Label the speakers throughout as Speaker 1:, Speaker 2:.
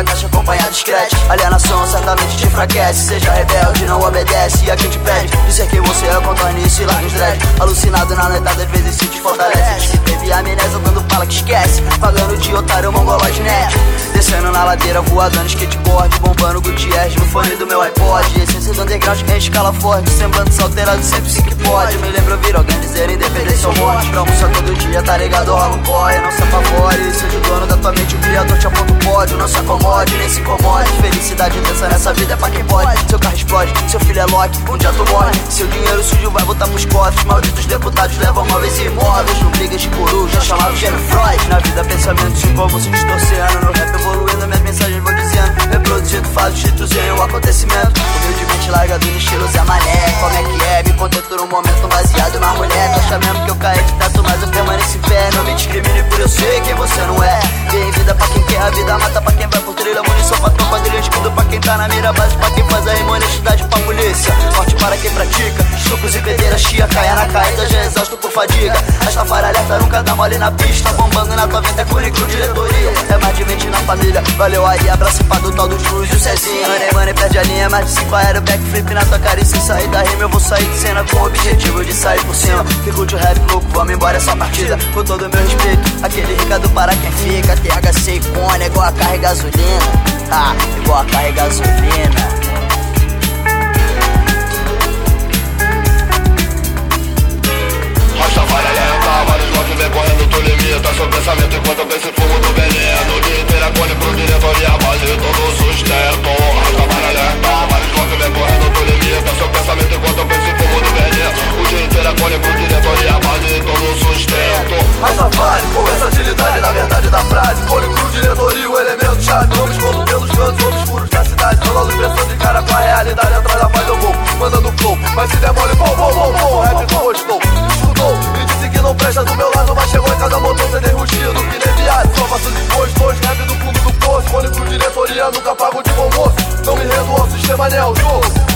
Speaker 1: da caixa acompanhado de Alienação certamente te enfraquece Seja rebelde, não obedece. E a gente pede dizer é que você é o contorno e se lá. Alucinado na noitada, às vezes se te fortalece Se teve amnésia, dando fala que esquece. Pagando de otário, mongolóide net Descendo na ladeira, voadando skateboard Bombando Gutierrez no fone do meu iPod. Essência do underground em escala forte Semblante alterado, sempre sim que pode. Me lembro ouvir alguém dizer independência ou morte Pra almoçar todo dia, tá ligado? Rola um corre, não se apavore. Seja o dono da tua mente, o criador te aponta o pódio. Não se acomode, nem se incomode. Felicidade intensa nessa vida é pra quem pode. Seu carro explode, seu filho é Loki, um dia tu morre. Seu dinheiro sujo vai voltar pros cofres Malditos deputados levam móveis e imóveis. Não brigas de coruja, chamado Gênio Freud. Na vida pensamentos como se distorcendo No rap evoluindo, minhas mensagens vou dizendo. Reproduzindo fatos títulos em um acontecimento. Humildemente largado no estilo Zé Mané Como é que é? Me contento num momento baseado na mulher. Tu acha mesmo que eu caí de teto, mas eu permaneci em pé. Não me discrimine por eu sei quem você não é. Tem vida pra quem quer, a vida mata pra quem vai por trilha Munição pra tropa, trilha escudo pra quem tá na mira. Base pra quem faz a rima, honestidade pra polícia. Morte para quem pratica, estupros e pedreiras Chia, caia na caída, já exausto por fadiga. Rastafari alerta, nunca dá mole na pista. Bombando na tua venta, é currículo, diretoria É mais de mente na família, valeu aí Abraço pra do tal dos Cruz e o Cezinha. Money, money, perde a linha, mais de 5 aero Backflip na tua cara. E sem sair da rima Eu vou sair de cena com o objetivo de sair por cima. Que curte o rap louco, vamos embora essa partida. Com todo o meu respeito, aquele recado para quem fica. THC e cone, igual a carga gasolina. Ah, igual a carga gasolina
Speaker 2: pensamento enquanto eu penso fumo do veneno é cone pro diretor e a
Speaker 3: nunca pago de bom moço. Não me rendo ao sistema, nem ao jogo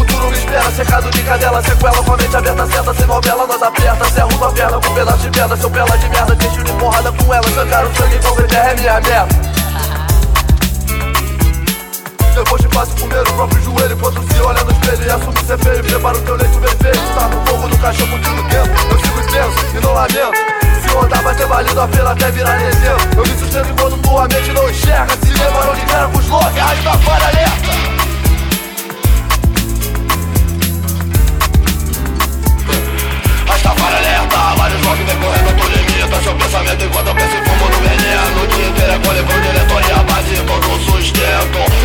Speaker 3: futuro me espera Cercado de cadela, sequela com a mente aberta Senta sem novela, nós aperta. Se arruma a perna com um pedaço de pedra Seu pela de merda, deixo de porrada com ela. Sancar o sangue, então beber é minha meta depois te faço comer o próprio joelho Enquanto se olha no espelho e assume ser feio. Prepara o teu leito perfeito Tá no fogo do caixão contigo dentro Eu sigo intenso e não lamento vai ter valido a pena até virar legenda Eu me sustento enquanto tua mente não enxerga. Se lembrou de guerra com os loucos, rádio da fora alerta
Speaker 2: alerta, vários blocos vem correndo, tu limita. Seu pensamento enquanto eu penso em fumo no veneno. O dia inteiro é cone pro diretor e a base todo sustento